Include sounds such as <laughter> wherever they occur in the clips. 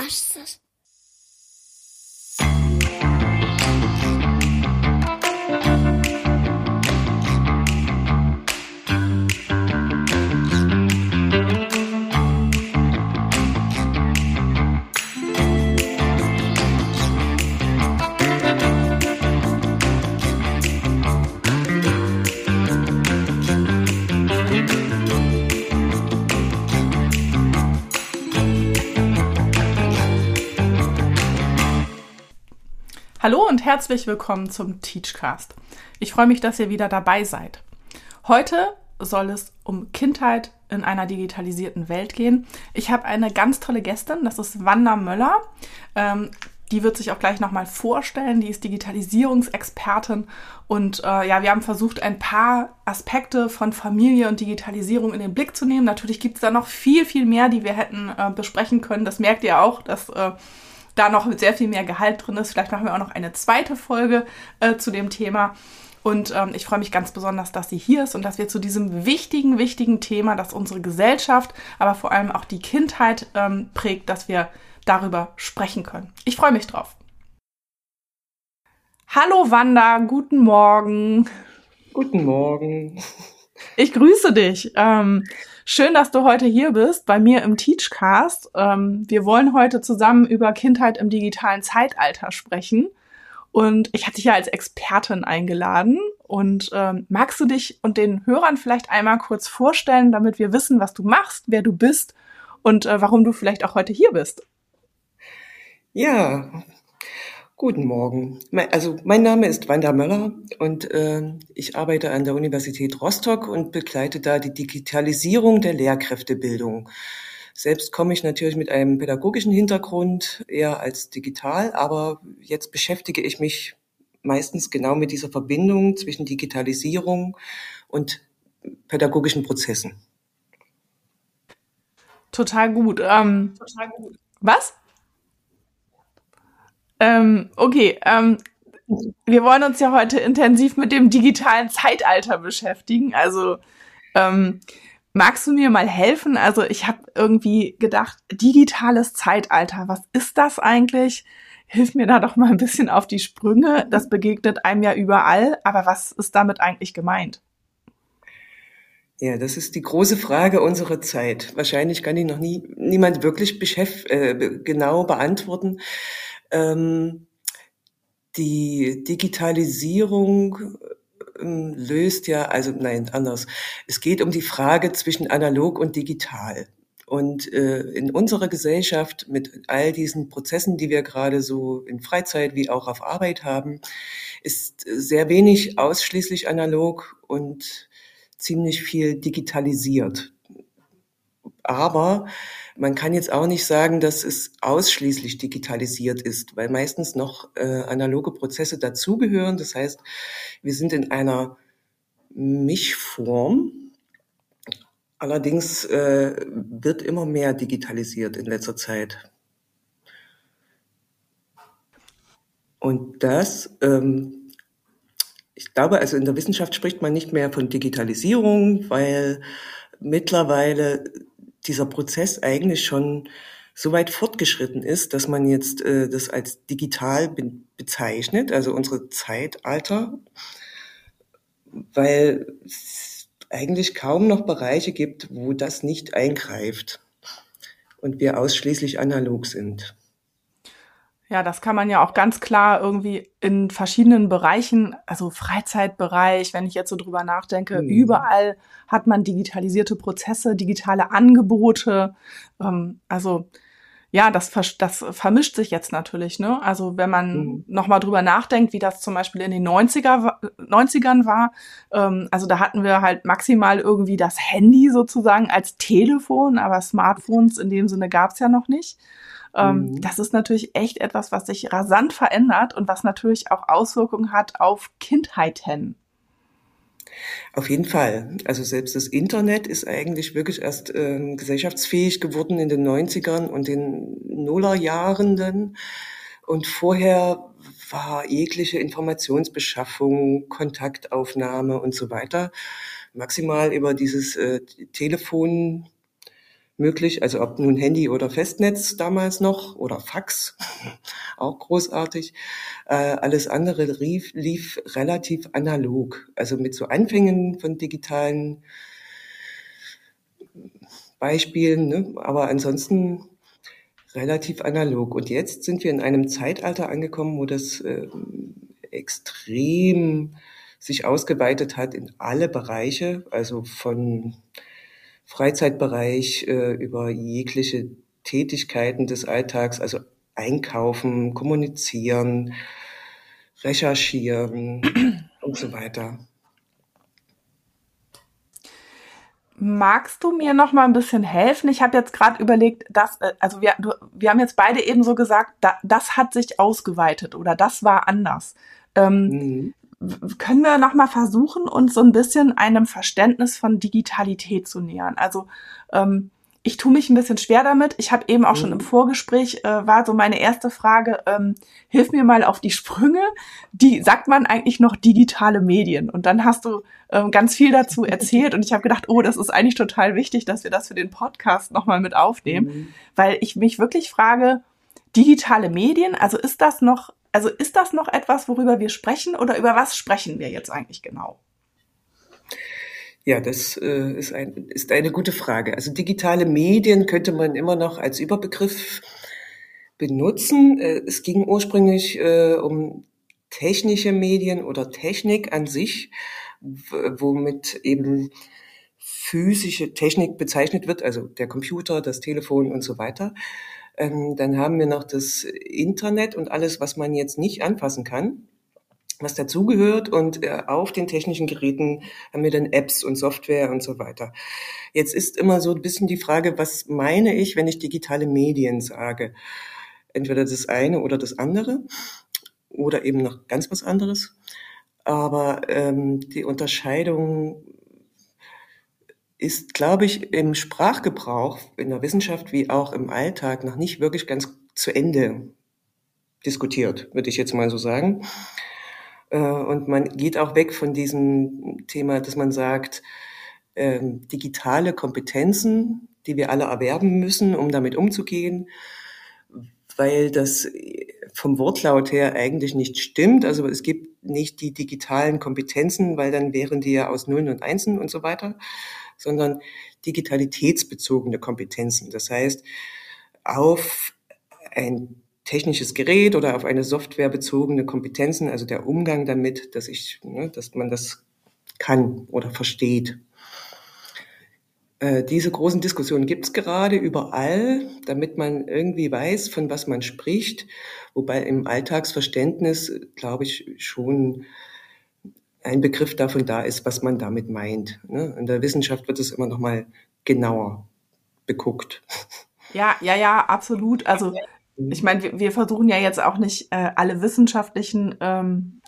Teachcast. Hallo und herzlich willkommen zum Teachcast. Ich freue mich, dass ihr wieder dabei seid. Heute soll es um Kindheit in einer digitalisierten Welt gehen. Ich habe eine ganz tolle Gästin, das ist Wanda Möller. Ähm, die wird sich auch gleich nochmal vorstellen. Die ist Digitalisierungsexpertin und äh, ja, wir haben versucht, ein paar Aspekte von Familie und Digitalisierung in den Blick zu nehmen. Natürlich gibt es da noch viel, viel mehr, die wir hätten äh, besprechen können. Das merkt ihr auch, dass äh, da noch sehr viel mehr Gehalt drin ist. Vielleicht machen wir auch noch eine zweite Folge äh, zu dem Thema. Und ähm, ich freue mich ganz besonders, dass sie hier ist und dass wir zu diesem wichtigen, wichtigen Thema, das unsere Gesellschaft, aber vor allem auch die Kindheit ähm, prägt, dass wir darüber sprechen können. Ich freue mich drauf. Hallo Wanda, guten Morgen. Guten Morgen. Ich grüße dich. Ähm, Schön, dass du heute hier bist bei mir im Teachcast. Ähm, wir wollen heute zusammen über Kindheit im digitalen Zeitalter sprechen. Und ich hatte dich ja als Expertin eingeladen. Und ähm, magst du dich und den Hörern vielleicht einmal kurz vorstellen, damit wir wissen, was du machst, wer du bist und äh, warum du vielleicht auch heute hier bist? Ja, Guten Morgen. Also mein Name ist Wanda Möller und äh, ich arbeite an der Universität Rostock und begleite da die Digitalisierung der Lehrkräftebildung. Selbst komme ich natürlich mit einem pädagogischen Hintergrund eher als digital, aber jetzt beschäftige ich mich meistens genau mit dieser Verbindung zwischen Digitalisierung und pädagogischen Prozessen. Total gut. Ähm, Total gut. Was? Ähm, okay, ähm, wir wollen uns ja heute intensiv mit dem digitalen Zeitalter beschäftigen. Also ähm, magst du mir mal helfen? Also ich habe irgendwie gedacht, digitales Zeitalter, was ist das eigentlich? Hilf mir da doch mal ein bisschen auf die Sprünge. Das begegnet einem ja überall, aber was ist damit eigentlich gemeint? Ja, das ist die große Frage unserer Zeit. Wahrscheinlich kann die noch nie niemand wirklich äh, genau beantworten. Ähm, die Digitalisierung ähm, löst ja, also nein, anders. Es geht um die Frage zwischen analog und digital. Und äh, in unserer Gesellschaft mit all diesen Prozessen, die wir gerade so in Freizeit wie auch auf Arbeit haben, ist sehr wenig ausschließlich analog und ziemlich viel digitalisiert. Aber man kann jetzt auch nicht sagen, dass es ausschließlich digitalisiert ist, weil meistens noch äh, analoge Prozesse dazugehören. Das heißt, wir sind in einer Mischform. Allerdings äh, wird immer mehr digitalisiert in letzter Zeit. Und das, ähm, ich glaube, also in der Wissenschaft spricht man nicht mehr von Digitalisierung, weil mittlerweile dieser Prozess eigentlich schon so weit fortgeschritten ist, dass man jetzt äh, das als digital be bezeichnet, also unsere Zeitalter, weil es eigentlich kaum noch Bereiche gibt, wo das nicht eingreift und wir ausschließlich analog sind. Ja, das kann man ja auch ganz klar irgendwie in verschiedenen Bereichen, also Freizeitbereich, wenn ich jetzt so drüber nachdenke, mhm. überall hat man digitalisierte Prozesse, digitale Angebote. Ähm, also ja, das, das vermischt sich jetzt natürlich. Ne? Also wenn man mhm. nochmal drüber nachdenkt, wie das zum Beispiel in den 90er, 90ern war, ähm, also da hatten wir halt maximal irgendwie das Handy sozusagen als Telefon, aber Smartphones in dem Sinne gab's ja noch nicht. Ähm, mhm. Das ist natürlich echt etwas, was sich rasant verändert und was natürlich auch Auswirkungen hat auf Kindheiten. Auf jeden Fall. Also selbst das Internet ist eigentlich wirklich erst äh, gesellschaftsfähig geworden in den 90ern und den Nullerjahren dann. Und vorher war jegliche Informationsbeschaffung, Kontaktaufnahme und so weiter maximal über dieses äh, Telefon möglich. Also ob nun Handy oder Festnetz damals noch oder Fax, <laughs> auch großartig. Äh, alles andere lief, lief relativ analog. Also mit so Anfängen von digitalen Beispielen, ne? aber ansonsten relativ analog. Und jetzt sind wir in einem Zeitalter angekommen, wo das äh, extrem sich ausgeweitet hat in alle Bereiche, also von Freizeitbereich äh, über jegliche Tätigkeiten des Alltags, also einkaufen, kommunizieren, recherchieren <clears throat> und so weiter. Magst du mir noch mal ein bisschen helfen? Ich habe jetzt gerade überlegt, dass äh, also wir du, wir haben jetzt beide eben so gesagt, da, das hat sich ausgeweitet oder das war anders. Ähm, mhm können wir noch mal versuchen, uns so ein bisschen einem Verständnis von Digitalität zu nähern. Also ähm, ich tue mich ein bisschen schwer damit. Ich habe eben auch schon im mhm. Vorgespräch, äh, war so meine erste Frage, ähm, hilf mir mal auf die Sprünge. Die sagt man eigentlich noch digitale Medien. Und dann hast du ähm, ganz viel dazu <laughs> erzählt und ich habe gedacht, oh, das ist eigentlich total wichtig, dass wir das für den Podcast nochmal mit aufnehmen, mhm. weil ich mich wirklich frage, digitale Medien, also ist das noch also ist das noch etwas, worüber wir sprechen oder über was sprechen wir jetzt eigentlich genau? Ja, das äh, ist, ein, ist eine gute Frage. Also digitale Medien könnte man immer noch als Überbegriff benutzen. Äh, es ging ursprünglich äh, um technische Medien oder Technik an sich, womit eben physische Technik bezeichnet wird, also der Computer, das Telefon und so weiter. Ähm, dann haben wir noch das Internet und alles, was man jetzt nicht anfassen kann, was dazugehört. Und äh, auf den technischen Geräten haben wir dann Apps und Software und so weiter. Jetzt ist immer so ein bisschen die Frage, was meine ich, wenn ich digitale Medien sage? Entweder das eine oder das andere oder eben noch ganz was anderes. Aber ähm, die Unterscheidung ist, glaube ich, im Sprachgebrauch in der Wissenschaft wie auch im Alltag noch nicht wirklich ganz zu Ende diskutiert, würde ich jetzt mal so sagen. Äh, und man geht auch weg von diesem Thema, dass man sagt, ähm, digitale Kompetenzen, die wir alle erwerben müssen, um damit umzugehen, weil das vom Wortlaut her eigentlich nicht stimmt. Also es gibt nicht die digitalen Kompetenzen, weil dann wären die ja aus Nullen und Einsen und so weiter, sondern digitalitätsbezogene Kompetenzen. Das heißt, auf ein technisches Gerät oder auf eine Software bezogene Kompetenzen, also der Umgang damit, dass ich, ne, dass man das kann oder versteht. Äh, diese großen Diskussionen gibt es gerade überall, damit man irgendwie weiß, von was man spricht, wobei im Alltagsverständnis, glaube ich, schon ein Begriff davon da ist, was man damit meint. Ne? In der Wissenschaft wird es immer noch mal genauer beguckt. <laughs> Ja, ja, ja, absolut. Also mhm. ich meine, wir, wir, versuchen ja jetzt auch nicht äh, alle wissenschaftlichen ähm,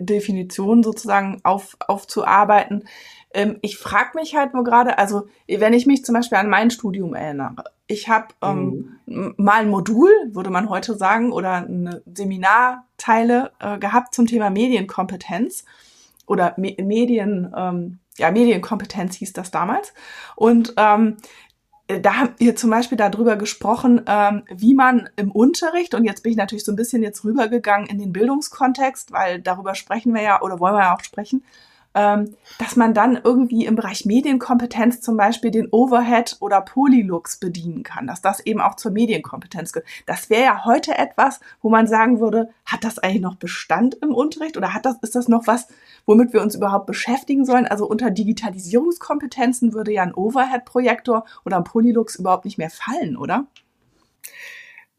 Definitionen sozusagen auf, aufzuarbeiten. Ähm, ich frage mich halt nur gerade, also wenn ich mich zum Beispiel an mein Studium erinnere, ich habe ähm, mhm. mal ein Modul, würde man heute sagen, oder eine Seminarteile äh, gehabt zum Thema Medienkompetenz oder Me Medien, ähm, ja, Medienkompetenz hieß das damals. Und ähm, da haben wir zum Beispiel darüber gesprochen, ähm, wie man im Unterricht, und jetzt bin ich natürlich so ein bisschen jetzt rübergegangen in den Bildungskontext, weil darüber sprechen wir ja oder wollen wir ja auch sprechen, dass man dann irgendwie im Bereich Medienkompetenz zum Beispiel den Overhead oder Polylux bedienen kann, dass das eben auch zur Medienkompetenz gehört. Das wäre ja heute etwas, wo man sagen würde, hat das eigentlich noch Bestand im Unterricht oder hat das, ist das noch was, womit wir uns überhaupt beschäftigen sollen? Also unter Digitalisierungskompetenzen würde ja ein Overhead-Projektor oder ein Polylux überhaupt nicht mehr fallen, oder?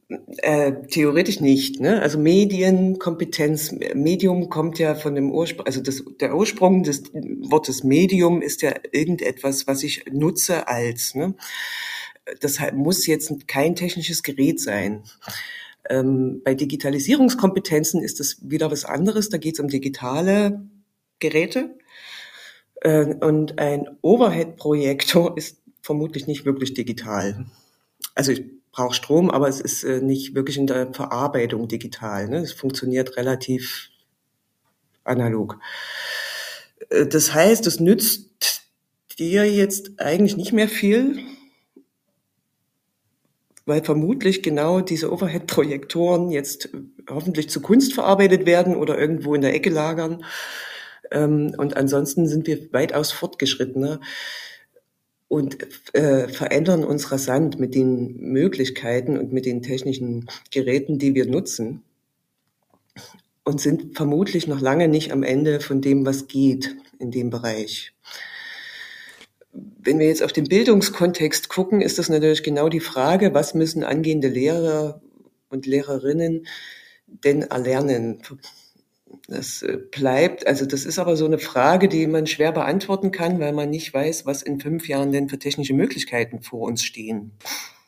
Äh, theoretisch nicht. Ne? Also Medienkompetenz, Medium kommt ja von dem Ursprung, also das, der Ursprung des Wortes Medium ist ja irgendetwas, was ich nutze als. Ne? Das muss jetzt kein technisches Gerät sein. Ähm, bei Digitalisierungskompetenzen ist das wieder was anderes. Da geht es um digitale Geräte. Äh, und ein Overhead-Projektor <laughs> ist vermutlich nicht wirklich digital. Also ich braucht Strom, aber es ist äh, nicht wirklich in der Verarbeitung digital. Ne? Es funktioniert relativ analog. Äh, das heißt, es nützt dir jetzt eigentlich nicht mehr viel, weil vermutlich genau diese Overhead-Projektoren jetzt hoffentlich zu Kunst verarbeitet werden oder irgendwo in der Ecke lagern. Ähm, und ansonsten sind wir weitaus fortgeschrittener und äh, verändern uns rasant mit den Möglichkeiten und mit den technischen Geräten, die wir nutzen und sind vermutlich noch lange nicht am Ende von dem, was geht in dem Bereich. Wenn wir jetzt auf den Bildungskontext gucken, ist das natürlich genau die Frage, was müssen angehende Lehrer und Lehrerinnen denn erlernen? Das äh, bleibt, also das ist aber so eine Frage, die man schwer beantworten kann, weil man nicht weiß, was in fünf Jahren denn für technische Möglichkeiten vor uns stehen.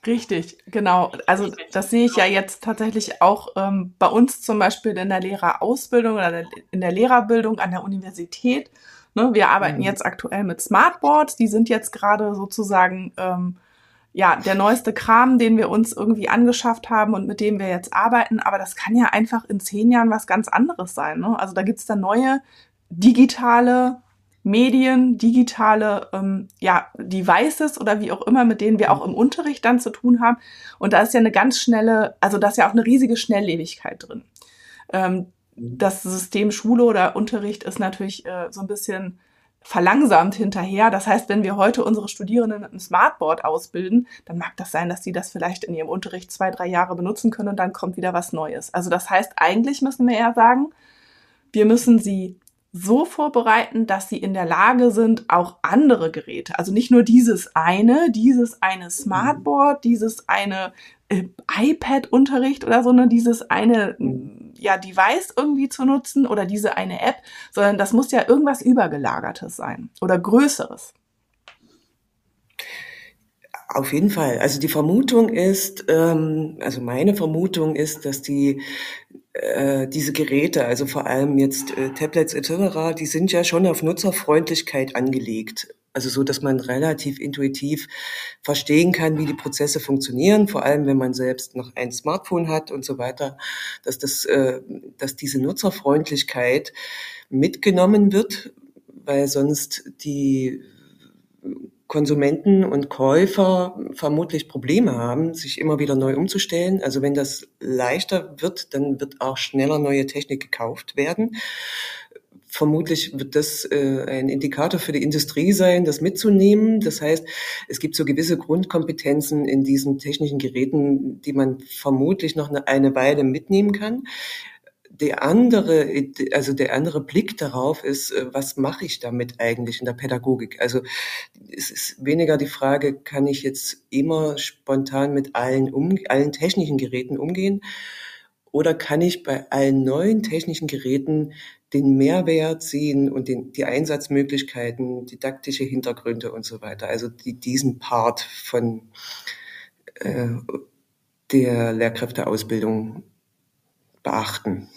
Richtig, genau. Also das sehe ich ja jetzt tatsächlich auch ähm, bei uns zum Beispiel in der Lehrerausbildung oder in der Lehrerbildung an der Universität. Ne, wir arbeiten mhm. jetzt aktuell mit Smartboards, die sind jetzt gerade sozusagen ähm, ja der neueste Kram, den wir uns irgendwie angeschafft haben und mit dem wir jetzt arbeiten. Aber das kann ja einfach in zehn Jahren was ganz anderes sein. Ne? Also da gibt's dann neue digitale Medien, digitale ähm, ja, Devices oder wie auch immer, mit denen wir auch im Unterricht dann zu tun haben. Und da ist ja eine ganz schnelle, also da ist ja auch eine riesige Schnelllebigkeit drin. Ähm, das System Schule oder Unterricht ist natürlich äh, so ein bisschen verlangsamt hinterher. Das heißt, wenn wir heute unsere Studierenden mit einem Smartboard ausbilden, dann mag das sein, dass sie das vielleicht in ihrem Unterricht zwei, drei Jahre benutzen können und dann kommt wieder was Neues. Also das heißt, eigentlich müssen wir eher sagen, wir müssen sie so vorbereiten, dass sie in der Lage sind, auch andere Geräte, also nicht nur dieses eine, dieses eine Smartboard, dieses eine äh, iPad-Unterricht oder so, ne, dieses eine ja Device irgendwie zu nutzen oder diese eine App, sondern das muss ja irgendwas übergelagertes sein oder größeres. Auf jeden Fall. Also die Vermutung ist, ähm, also meine Vermutung ist, dass die äh, diese Geräte, also vor allem jetzt äh, Tablets etc., die sind ja schon auf Nutzerfreundlichkeit angelegt. Also so, dass man relativ intuitiv verstehen kann, wie die Prozesse funktionieren, vor allem wenn man selbst noch ein Smartphone hat und so weiter, dass das, äh, dass diese Nutzerfreundlichkeit mitgenommen wird, weil sonst die Konsumenten und Käufer vermutlich Probleme haben, sich immer wieder neu umzustellen. Also wenn das leichter wird, dann wird auch schneller neue Technik gekauft werden. Vermutlich wird das äh, ein Indikator für die Industrie sein, das mitzunehmen. Das heißt, es gibt so gewisse Grundkompetenzen in diesen technischen Geräten, die man vermutlich noch eine, eine Weile mitnehmen kann der andere, also der andere Blick darauf ist, äh, was mache ich damit eigentlich in der Pädagogik? Also es ist weniger die Frage, kann ich jetzt immer spontan mit allen, um, allen technischen Geräten umgehen? Oder kann ich bei allen neuen technischen Geräten den Mehrwert sehen und den, die Einsatzmöglichkeiten, didaktische Hintergründe und so weiter? Also die, diesen Part von äh, der Lehrkräfteausbildung beachten.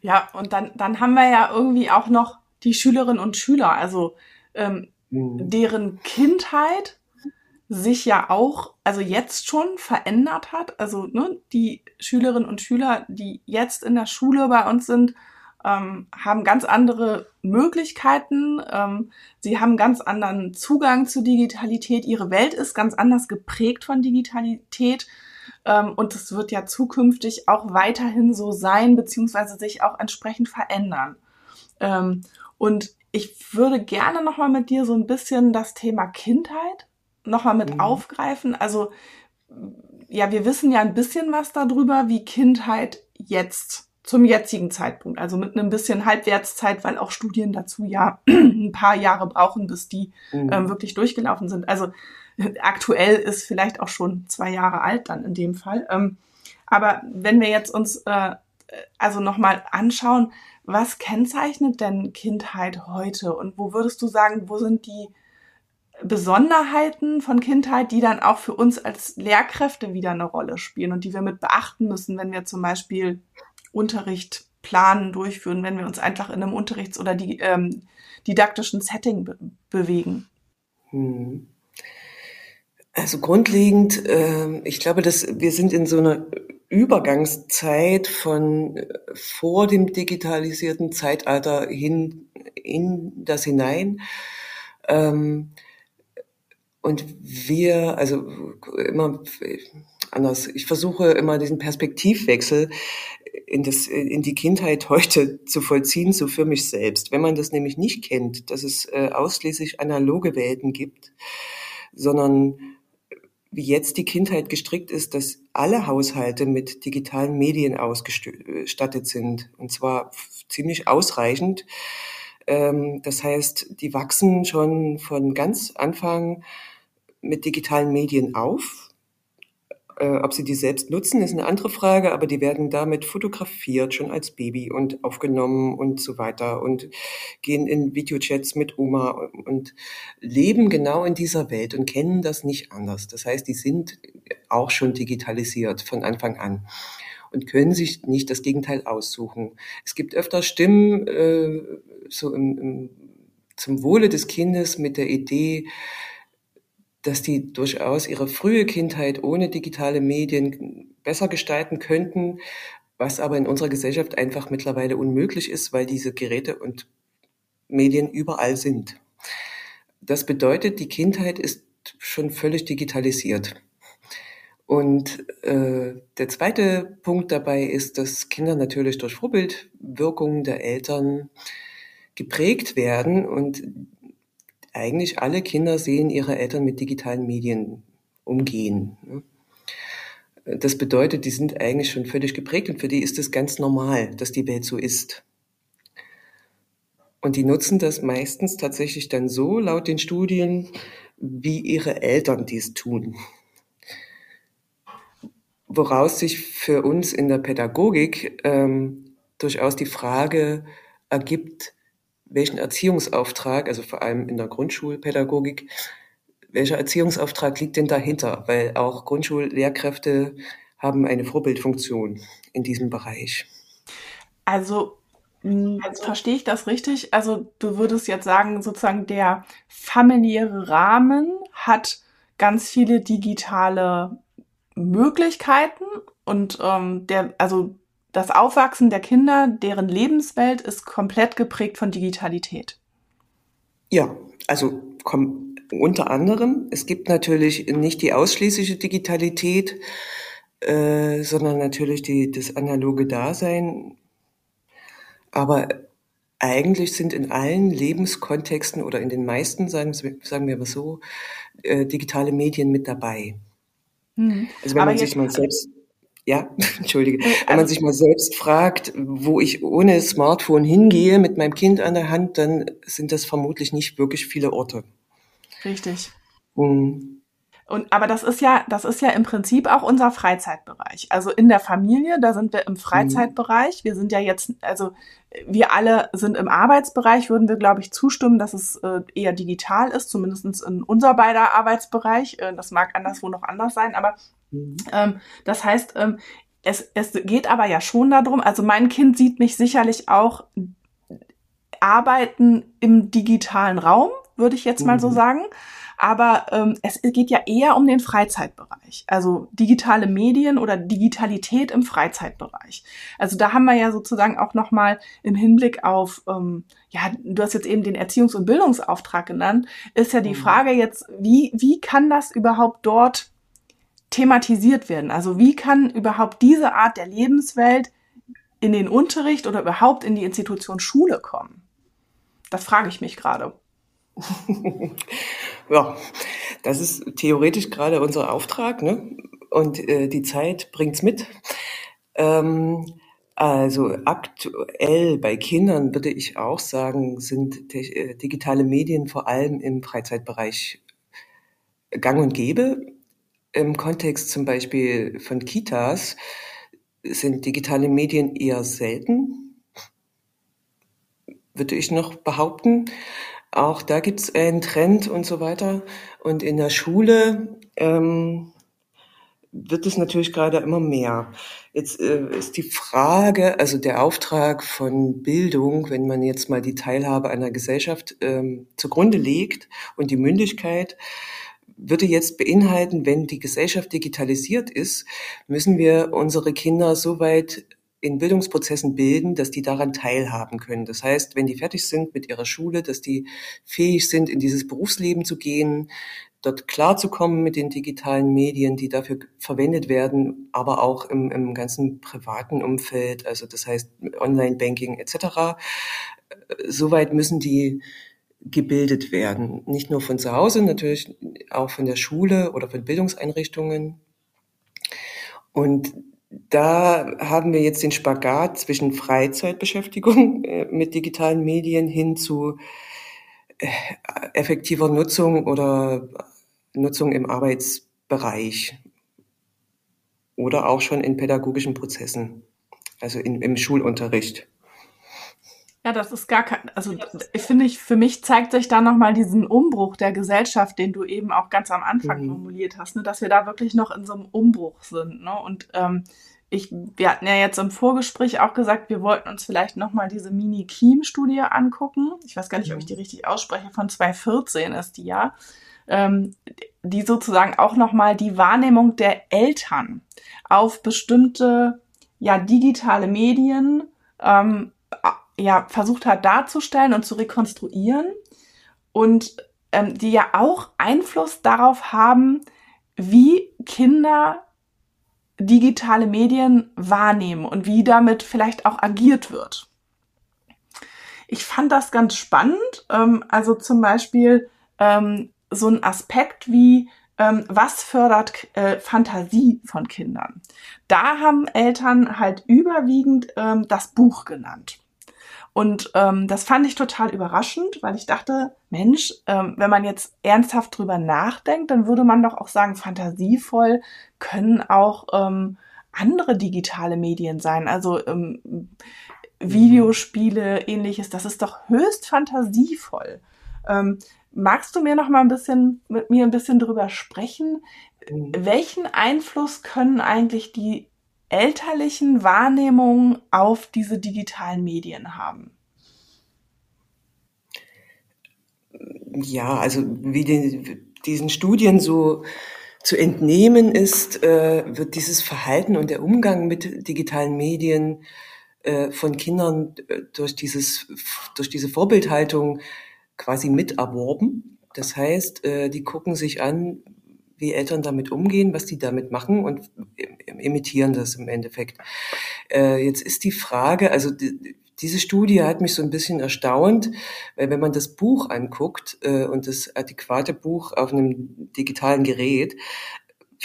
Ja, und dann, dann haben wir ja irgendwie auch noch die Schülerinnen und Schüler, also ähm, mhm. deren Kindheit sich ja auch, also jetzt schon verändert hat. Also ne, die Schülerinnen und Schüler, die jetzt in der Schule bei uns sind, ähm, haben ganz andere Möglichkeiten. Ähm, sie haben ganz anderen Zugang zu Digitalität. Ihre Welt ist ganz anders geprägt von Digitalität. Ähm, und es wird ja zukünftig auch weiterhin so sein, beziehungsweise sich auch entsprechend verändern. Ähm, und ich würde gerne nochmal mit dir so ein bisschen das Thema Kindheit nochmal mit mhm. aufgreifen. Also, ja, wir wissen ja ein bisschen was darüber, wie Kindheit jetzt zum jetzigen Zeitpunkt, also mit einem bisschen Halbwertszeit, weil auch Studien dazu ja <clears throat> ein paar Jahre brauchen, bis die mhm. ähm, wirklich durchgelaufen sind. Also aktuell ist vielleicht auch schon zwei Jahre alt dann in dem Fall. Ähm, aber wenn wir jetzt uns äh, also nochmal anschauen, was kennzeichnet denn Kindheit heute und wo würdest du sagen, wo sind die Besonderheiten von Kindheit, die dann auch für uns als Lehrkräfte wieder eine Rolle spielen und die wir mit beachten müssen, wenn wir zum Beispiel Unterricht planen, durchführen, wenn wir uns einfach in einem Unterrichts- oder die, ähm, didaktischen Setting be bewegen? Hm. Also grundlegend, äh, ich glaube, dass wir sind in so einer Übergangszeit von äh, vor dem digitalisierten Zeitalter hin in das hinein. Ähm, und wir, also immer anders. Ich versuche immer diesen Perspektivwechsel in, das, in die Kindheit heute zu vollziehen, so für mich selbst. Wenn man das nämlich nicht kennt, dass es äh, ausschließlich analoge Welten gibt, sondern wie jetzt die Kindheit gestrickt ist, dass alle Haushalte mit digitalen Medien ausgestattet sind. Und zwar ziemlich ausreichend. Ähm, das heißt, die wachsen schon von ganz Anfang mit digitalen Medien auf äh, ob sie die selbst nutzen, ist eine andere Frage, aber die werden damit fotografiert, schon als Baby und aufgenommen und so weiter und gehen in Videochats mit Oma und leben genau in dieser Welt und kennen das nicht anders. Das heißt, die sind auch schon digitalisiert von Anfang an und können sich nicht das Gegenteil aussuchen. Es gibt öfter Stimmen äh, so im, im, zum Wohle des Kindes mit der Idee, dass die durchaus ihre frühe Kindheit ohne digitale Medien besser gestalten könnten, was aber in unserer Gesellschaft einfach mittlerweile unmöglich ist, weil diese Geräte und Medien überall sind. Das bedeutet, die Kindheit ist schon völlig digitalisiert. Und äh, der zweite Punkt dabei ist, dass Kinder natürlich durch Vorbildwirkungen der Eltern geprägt werden und eigentlich alle Kinder sehen ihre Eltern mit digitalen Medien umgehen. Ne? Das bedeutet, die sind eigentlich schon völlig geprägt und für die ist es ganz normal, dass die Welt so ist. Und die nutzen das meistens tatsächlich dann so, laut den Studien, wie ihre Eltern dies tun. Woraus sich für uns in der Pädagogik ähm, durchaus die Frage ergibt, welchen Erziehungsauftrag, also vor allem in der Grundschulpädagogik, welcher Erziehungsauftrag liegt denn dahinter? Weil auch Grundschullehrkräfte haben eine Vorbildfunktion in diesem Bereich. Also, also verstehe ich das richtig? Also du würdest jetzt sagen, sozusagen der familiäre Rahmen hat ganz viele digitale Möglichkeiten und ähm, der, also das Aufwachsen der Kinder, deren Lebenswelt ist komplett geprägt von Digitalität. Ja, also komm, unter anderem, es gibt natürlich nicht die ausschließliche Digitalität, äh, sondern natürlich die, das analoge Dasein. Aber eigentlich sind in allen Lebenskontexten oder in den meisten, sagen, sagen wir mal so, äh, digitale Medien mit dabei. Hm. Also wenn Aber man sich mal selbst ja, <laughs> entschuldige. Wenn man also sich mal selbst fragt, wo ich ohne Smartphone hingehe mit meinem Kind an der Hand, dann sind das vermutlich nicht wirklich viele Orte. Richtig. Mhm. Und, aber das ist ja, das ist ja im Prinzip auch unser Freizeitbereich. Also in der Familie, da sind wir im Freizeitbereich. Wir sind ja jetzt, also wir alle sind im Arbeitsbereich, würden wir, glaube ich, zustimmen, dass es äh, eher digital ist, zumindest in unser beider Arbeitsbereich. Äh, das mag anderswo noch anders sein, aber Mhm. Ähm, das heißt, ähm, es, es geht aber ja schon darum, also mein Kind sieht mich sicherlich auch arbeiten im digitalen Raum, würde ich jetzt mal mhm. so sagen. Aber ähm, es geht ja eher um den Freizeitbereich, also digitale Medien oder Digitalität im Freizeitbereich. Also da haben wir ja sozusagen auch noch mal im Hinblick auf, ähm, ja, du hast jetzt eben den Erziehungs- und Bildungsauftrag genannt, ist ja die mhm. Frage jetzt, wie wie kann das überhaupt dort thematisiert werden. Also wie kann überhaupt diese Art der Lebenswelt in den Unterricht oder überhaupt in die Institution Schule kommen? Das frage ich mich gerade. <laughs> ja, das ist theoretisch gerade unser Auftrag, ne? Und äh, die Zeit bringt's mit. Ähm, also aktuell bei Kindern würde ich auch sagen, sind äh, digitale Medien vor allem im Freizeitbereich gang und gäbe. Im Kontext zum Beispiel von Kitas sind digitale Medien eher selten, würde ich noch behaupten. Auch da gibt es einen Trend und so weiter. Und in der Schule ähm, wird es natürlich gerade immer mehr. Jetzt äh, ist die Frage, also der Auftrag von Bildung, wenn man jetzt mal die Teilhabe einer Gesellschaft ähm, zugrunde legt und die Mündigkeit, würde jetzt beinhalten, wenn die Gesellschaft digitalisiert ist, müssen wir unsere Kinder so weit in Bildungsprozessen bilden, dass die daran teilhaben können. Das heißt, wenn die fertig sind mit ihrer Schule, dass die fähig sind, in dieses Berufsleben zu gehen, dort klarzukommen mit den digitalen Medien, die dafür verwendet werden, aber auch im, im ganzen privaten Umfeld, also das heißt Online-Banking etc. Soweit müssen die gebildet werden. Nicht nur von zu Hause, natürlich auch von der Schule oder von Bildungseinrichtungen. Und da haben wir jetzt den Spagat zwischen Freizeitbeschäftigung äh, mit digitalen Medien hin zu äh, effektiver Nutzung oder Nutzung im Arbeitsbereich oder auch schon in pädagogischen Prozessen, also in, im Schulunterricht. Ja, das ist gar kein, also ich finde ich, für mich zeigt sich da nochmal diesen Umbruch der Gesellschaft, den du eben auch ganz am Anfang mhm. formuliert hast, ne, dass wir da wirklich noch in so einem Umbruch sind. Ne? Und ähm, ich, wir hatten ja jetzt im Vorgespräch auch gesagt, wir wollten uns vielleicht nochmal diese Mini-Kiem-Studie angucken. Ich weiß gar nicht, ob ich die richtig ausspreche, von 2014 ist die ja. Ähm, die sozusagen auch nochmal die Wahrnehmung der Eltern auf bestimmte ja, digitale Medien ähm, ja, versucht hat darzustellen und zu rekonstruieren und ähm, die ja auch Einfluss darauf haben, wie Kinder digitale Medien wahrnehmen und wie damit vielleicht auch agiert wird. Ich fand das ganz spannend. Ähm, also zum Beispiel ähm, so ein Aspekt wie, ähm, was fördert äh, Fantasie von Kindern? Da haben Eltern halt überwiegend ähm, das Buch genannt. Und ähm, das fand ich total überraschend, weil ich dachte, Mensch, ähm, wenn man jetzt ernsthaft drüber nachdenkt, dann würde man doch auch sagen, fantasievoll können auch ähm, andere digitale Medien sein. Also ähm, Videospiele, ähnliches. Das ist doch höchst fantasievoll. Ähm, magst du mir noch mal ein bisschen mit mir ein bisschen drüber sprechen? Mhm. Welchen Einfluss können eigentlich die elterlichen Wahrnehmungen auf diese digitalen Medien haben? Ja, also wie den, diesen Studien so zu entnehmen ist, äh, wird dieses Verhalten und der Umgang mit digitalen Medien äh, von Kindern äh, durch dieses durch diese Vorbildhaltung quasi miterworben. Das heißt, äh, die gucken sich an, wie Eltern damit umgehen, was die damit machen und imitieren das im Endeffekt. Äh, jetzt ist die Frage, also die, diese Studie hat mich so ein bisschen erstaunt, weil wenn man das Buch anguckt äh, und das adäquate Buch auf einem digitalen Gerät,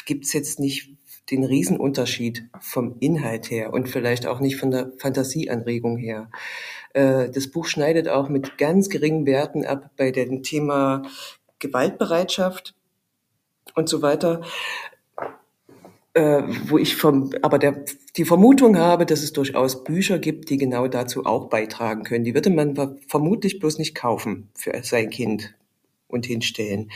gibt es jetzt nicht den Riesenunterschied vom Inhalt her und vielleicht auch nicht von der Fantasieanregung her. Äh, das Buch schneidet auch mit ganz geringen Werten ab bei dem Thema Gewaltbereitschaft und so weiter, äh, wo ich vom, aber der, die Vermutung habe, dass es durchaus Bücher gibt, die genau dazu auch beitragen können. Die würde man vermutlich bloß nicht kaufen für sein Kind und hinstellen.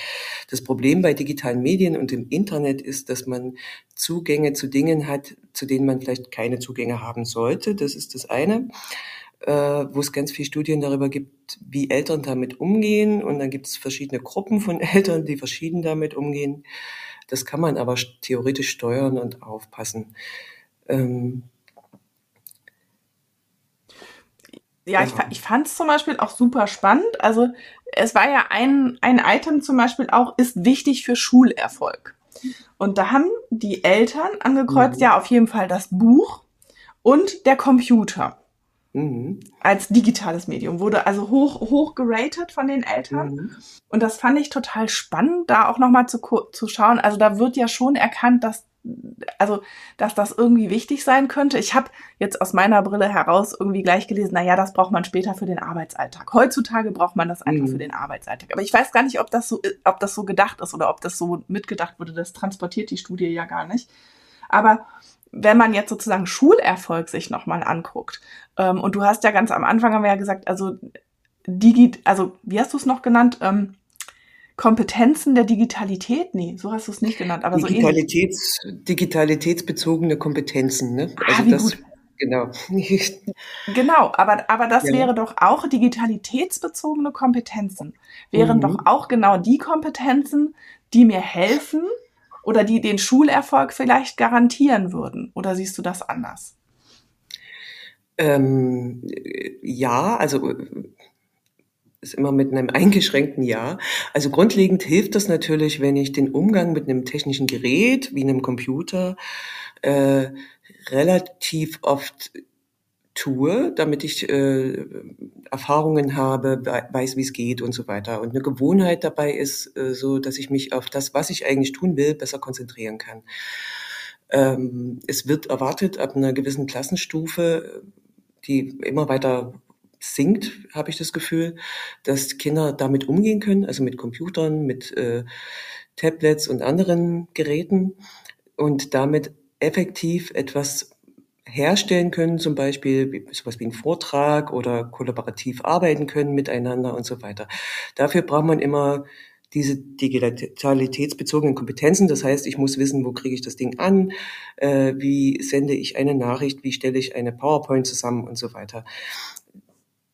Das Problem bei digitalen Medien und im Internet ist, dass man Zugänge zu Dingen hat, zu denen man vielleicht keine Zugänge haben sollte. Das ist das eine äh, wo es ganz viele Studien darüber gibt, wie Eltern damit umgehen. Und dann gibt es verschiedene Gruppen von <laughs> Eltern, die verschieden damit umgehen. Das kann man aber theoretisch steuern und aufpassen. Ähm, ja, ich, ich fand es zum Beispiel auch super spannend. Also es war ja ein, ein Item zum Beispiel auch, ist wichtig für Schulerfolg. Und da haben die Eltern angekreuzt, mhm. ja, auf jeden Fall das Buch und der Computer. Mhm. Als digitales Medium. Wurde also hoch, hoch geratet von den Eltern. Mhm. Und das fand ich total spannend, da auch nochmal zu, zu schauen. Also da wird ja schon erkannt, dass also dass das irgendwie wichtig sein könnte. Ich habe jetzt aus meiner Brille heraus irgendwie gleich gelesen, na ja, das braucht man später für den Arbeitsalltag. Heutzutage braucht man das einfach mhm. für den Arbeitsalltag. Aber ich weiß gar nicht, ob das so ob das so gedacht ist oder ob das so mitgedacht wurde. Das transportiert die Studie ja gar nicht. Aber wenn man jetzt sozusagen Schulerfolg sich nochmal anguckt, ähm, und du hast ja ganz am Anfang haben wir ja gesagt, also Digi, also wie hast du es noch genannt? Ähm, Kompetenzen der Digitalität? Nee, so hast du es nicht genannt, aber Digitalitäts, so Digitalitätsbezogene Kompetenzen, ne? Ah, also das, gut. genau. <laughs> genau, aber, aber das ja. wäre doch auch digitalitätsbezogene Kompetenzen. Wären mhm. doch auch genau die Kompetenzen, die mir helfen, oder die den Schulerfolg vielleicht garantieren würden? Oder siehst du das anders? Ähm, ja, also ist immer mit einem <laughs> eingeschränkten Ja. Also grundlegend hilft das natürlich, wenn ich den Umgang mit einem technischen Gerät wie einem Computer äh, relativ oft tue, damit ich äh, Erfahrungen habe, weiß, wie es geht und so weiter. Und eine Gewohnheit dabei ist äh, so, dass ich mich auf das, was ich eigentlich tun will, besser konzentrieren kann. Ähm, es wird erwartet ab einer gewissen Klassenstufe, die immer weiter sinkt, habe ich das Gefühl, dass Kinder damit umgehen können, also mit Computern, mit äh, Tablets und anderen Geräten und damit effektiv etwas herstellen können, zum Beispiel sowas wie ein Vortrag oder kollaborativ arbeiten können miteinander und so weiter. Dafür braucht man immer diese digitalitätsbezogenen Kompetenzen. Das heißt, ich muss wissen, wo kriege ich das Ding an, äh, wie sende ich eine Nachricht, wie stelle ich eine PowerPoint zusammen und so weiter.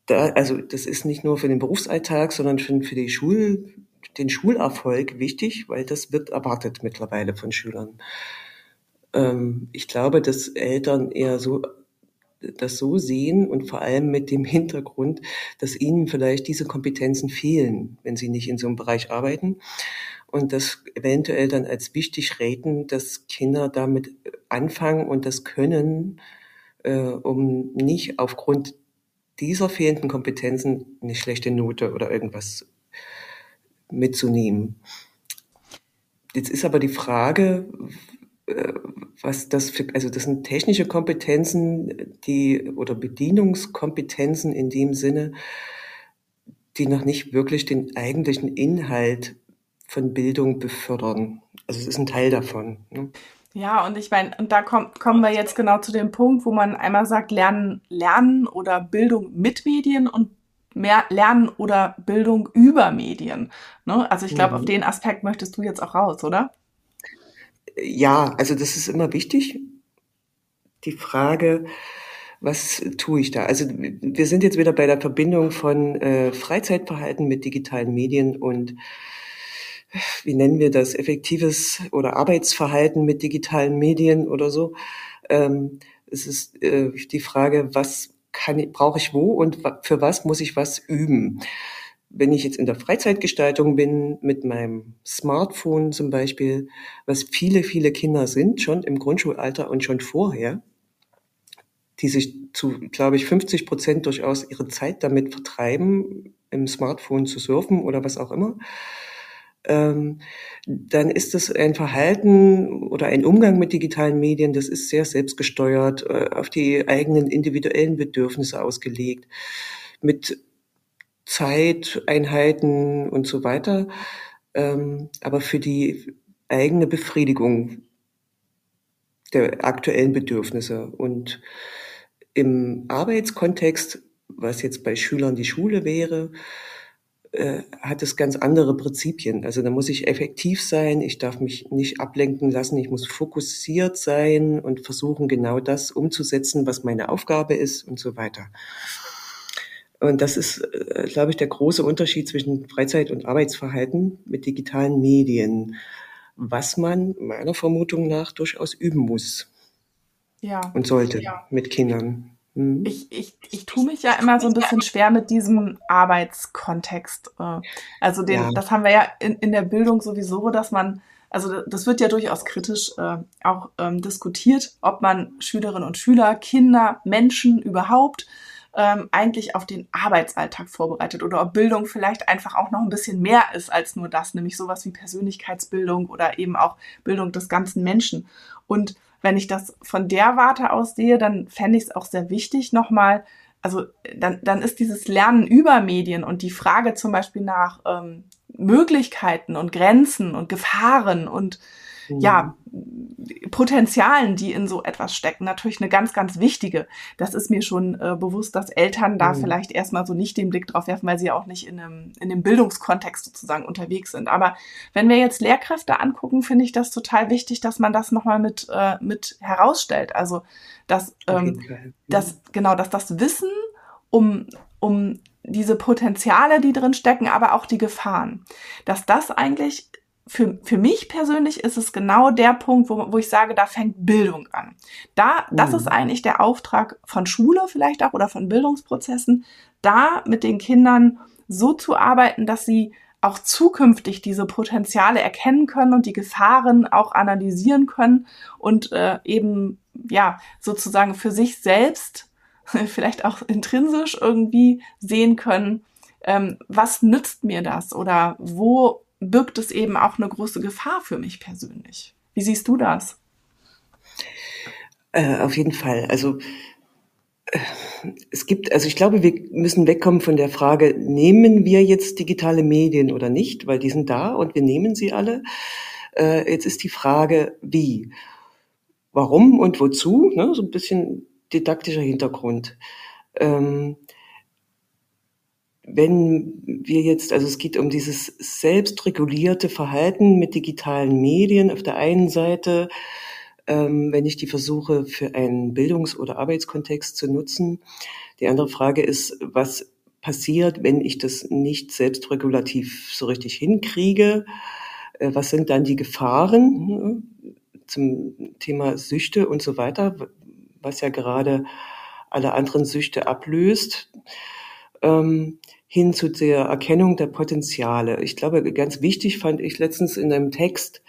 Da, also das ist nicht nur für den Berufsalltag, sondern für, für die Schul, den Schulerfolg wichtig, weil das wird erwartet mittlerweile von Schülern. Ähm, ich glaube, dass Eltern eher so das so sehen und vor allem mit dem Hintergrund, dass ihnen vielleicht diese Kompetenzen fehlen, wenn sie nicht in so einem Bereich arbeiten und das eventuell dann als wichtig reden, dass Kinder damit anfangen und das können, äh, um nicht aufgrund dieser fehlenden Kompetenzen eine schlechte Note oder irgendwas mitzunehmen. Jetzt ist aber die Frage, was das für, also das sind technische Kompetenzen, die oder Bedienungskompetenzen in dem Sinne, die noch nicht wirklich den eigentlichen Inhalt von Bildung befördern. Also es ist ein Teil davon. Ne? Ja, und ich meine, und da kommt, kommen wir jetzt genau zu dem Punkt, wo man einmal sagt, lernen, lernen oder Bildung mit Medien und mehr Lernen oder Bildung über Medien. Ne? Also ich glaube, mhm. auf den Aspekt möchtest du jetzt auch raus, oder? Ja, also das ist immer wichtig. Die Frage, was tue ich da? Also wir sind jetzt wieder bei der Verbindung von äh, Freizeitverhalten mit digitalen Medien und wie nennen wir das, effektives oder Arbeitsverhalten mit digitalen Medien oder so. Ähm, es ist äh, die Frage, was kann brauche ich wo und für was muss ich was üben? Wenn ich jetzt in der Freizeitgestaltung bin, mit meinem Smartphone zum Beispiel, was viele, viele Kinder sind, schon im Grundschulalter und schon vorher, die sich zu, glaube ich, 50 Prozent durchaus ihre Zeit damit vertreiben, im Smartphone zu surfen oder was auch immer, ähm, dann ist das ein Verhalten oder ein Umgang mit digitalen Medien, das ist sehr selbstgesteuert, äh, auf die eigenen individuellen Bedürfnisse ausgelegt, mit Zeiteinheiten und so weiter, ähm, aber für die eigene Befriedigung der aktuellen Bedürfnisse. Und im Arbeitskontext, was jetzt bei Schülern die Schule wäre, äh, hat es ganz andere Prinzipien. Also da muss ich effektiv sein, ich darf mich nicht ablenken lassen, ich muss fokussiert sein und versuchen, genau das umzusetzen, was meine Aufgabe ist und so weiter. Und das ist, äh, glaube ich, der große Unterschied zwischen Freizeit- und Arbeitsverhalten mit digitalen Medien, was man meiner Vermutung nach durchaus üben muss. Ja. Und sollte ja. mit Kindern. Mhm. Ich, ich, ich tue mich ja immer so ein bisschen schwer mit diesem Arbeitskontext. Äh, also den, ja. das haben wir ja in, in der Bildung sowieso, dass man, also das wird ja durchaus kritisch äh, auch ähm, diskutiert, ob man Schülerinnen und Schüler, Kinder, Menschen überhaupt ähm, eigentlich auf den Arbeitsalltag vorbereitet oder ob Bildung vielleicht einfach auch noch ein bisschen mehr ist als nur das, nämlich sowas wie Persönlichkeitsbildung oder eben auch Bildung des ganzen Menschen. Und wenn ich das von der Warte aus sehe, dann fände ich es auch sehr wichtig, nochmal, also dann, dann ist dieses Lernen über Medien und die Frage zum Beispiel nach ähm, Möglichkeiten und Grenzen und Gefahren und ja, Potenzialen, die in so etwas stecken, natürlich eine ganz, ganz wichtige. Das ist mir schon äh, bewusst, dass Eltern da mhm. vielleicht erstmal so nicht den Blick drauf werfen, weil sie ja auch nicht in einem, in dem Bildungskontext sozusagen unterwegs sind. Aber wenn wir jetzt Lehrkräfte angucken, finde ich das total wichtig, dass man das nochmal mit, äh, mit herausstellt. Also, dass, ähm, dass, genau, dass das Wissen um, um diese Potenziale, die drin stecken, aber auch die Gefahren, dass das eigentlich für, für mich persönlich ist es genau der Punkt, wo, wo ich sage, da fängt Bildung an. Da, das mhm. ist eigentlich der Auftrag von Schule vielleicht auch oder von Bildungsprozessen, da mit den Kindern so zu arbeiten, dass sie auch zukünftig diese Potenziale erkennen können und die Gefahren auch analysieren können und äh, eben ja sozusagen für sich selbst <laughs> vielleicht auch intrinsisch irgendwie sehen können, ähm, was nützt mir das oder wo birgt es eben auch eine große Gefahr für mich persönlich. Wie siehst du das? Äh, auf jeden Fall. Also äh, es gibt, also ich glaube, wir müssen wegkommen von der Frage, nehmen wir jetzt digitale Medien oder nicht, weil die sind da und wir nehmen sie alle. Äh, jetzt ist die Frage, wie, warum und wozu, ne? so ein bisschen didaktischer Hintergrund. Ähm, wenn wir jetzt, also es geht um dieses selbstregulierte Verhalten mit digitalen Medien auf der einen Seite, ähm, wenn ich die versuche für einen Bildungs- oder Arbeitskontext zu nutzen. Die andere Frage ist, was passiert, wenn ich das nicht selbstregulativ so richtig hinkriege? Äh, was sind dann die Gefahren ne, zum Thema Süchte und so weiter, was ja gerade alle anderen Süchte ablöst? Ähm, hin zu der Erkennung der Potenziale. Ich glaube, ganz wichtig fand ich letztens in einem Text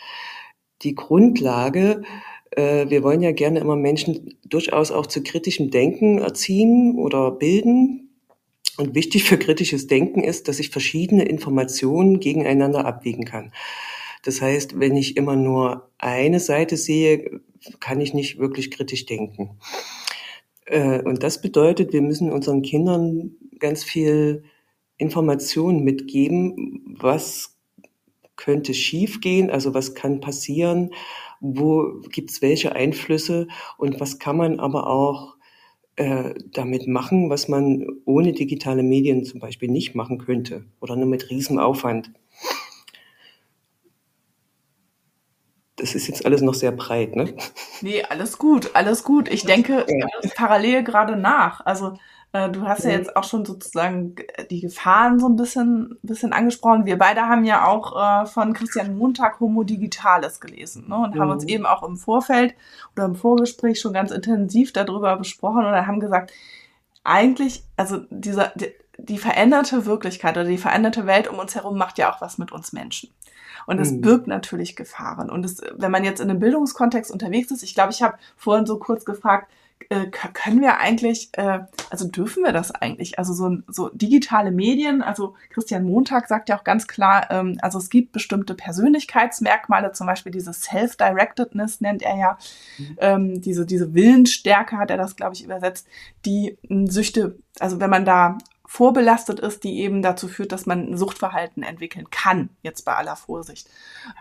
die Grundlage, äh, wir wollen ja gerne immer Menschen durchaus auch zu kritischem Denken erziehen oder bilden. Und wichtig für kritisches Denken ist, dass ich verschiedene Informationen gegeneinander abwägen kann. Das heißt, wenn ich immer nur eine Seite sehe, kann ich nicht wirklich kritisch denken. Äh, und das bedeutet, wir müssen unseren Kindern ganz viel Informationen mitgeben, was könnte schiefgehen, also was kann passieren, wo gibt's welche Einflüsse und was kann man aber auch äh, damit machen, was man ohne digitale Medien zum Beispiel nicht machen könnte oder nur mit Riesenaufwand. Das ist jetzt alles noch sehr breit, ne? Nee, alles gut, alles gut. Ich denke ja. parallel gerade nach. Also äh, du hast ja mhm. jetzt auch schon sozusagen die Gefahren so ein bisschen, bisschen angesprochen. Wir beide haben ja auch äh, von Christian Montag Homo Digitalis gelesen ne? und mhm. haben uns mhm. eben auch im Vorfeld oder im Vorgespräch schon ganz intensiv darüber besprochen oder haben gesagt, eigentlich, also dieser, die, die veränderte Wirklichkeit oder die veränderte Welt um uns herum macht ja auch was mit uns Menschen. Und es mhm. birgt natürlich Gefahren. Und es, wenn man jetzt in einem Bildungskontext unterwegs ist, ich glaube, ich habe vorhin so kurz gefragt, äh, können wir eigentlich, äh, also dürfen wir das eigentlich? Also so, so digitale Medien, also Christian Montag sagt ja auch ganz klar, ähm, also es gibt bestimmte Persönlichkeitsmerkmale, zum Beispiel diese Self-Directedness nennt er ja, mhm. ähm, diese, diese Willensstärke hat er das, glaube ich, übersetzt, die äh, Süchte, also wenn man da vorbelastet ist, die eben dazu führt, dass man Suchtverhalten entwickeln kann, jetzt bei aller Vorsicht.